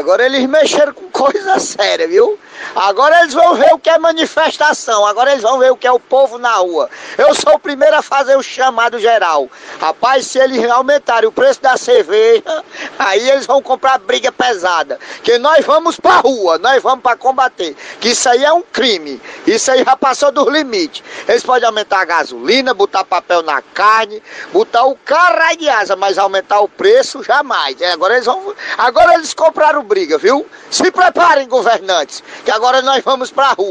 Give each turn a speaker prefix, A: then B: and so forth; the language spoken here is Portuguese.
A: Agora eles mexeram com coisa séria, viu? Agora eles vão ver o que é manifestação, agora eles vão ver o que é o povo na rua. Eu sou o primeiro a fazer o chamado geral. Rapaz, se eles aumentarem o preço da cerveja, aí eles vão comprar briga pesada. Que nós vamos pra rua, nós vamos para combater. Que isso aí é um crime. Isso aí já passou dos limites. Eles podem aumentar a gasolina, botar papel na carne, botar o carro de asa, mas aumentar o preço jamais. É, agora eles vão. Agora eles compraram briga, viu? Se preparem, governantes, que agora nós vamos pra rua.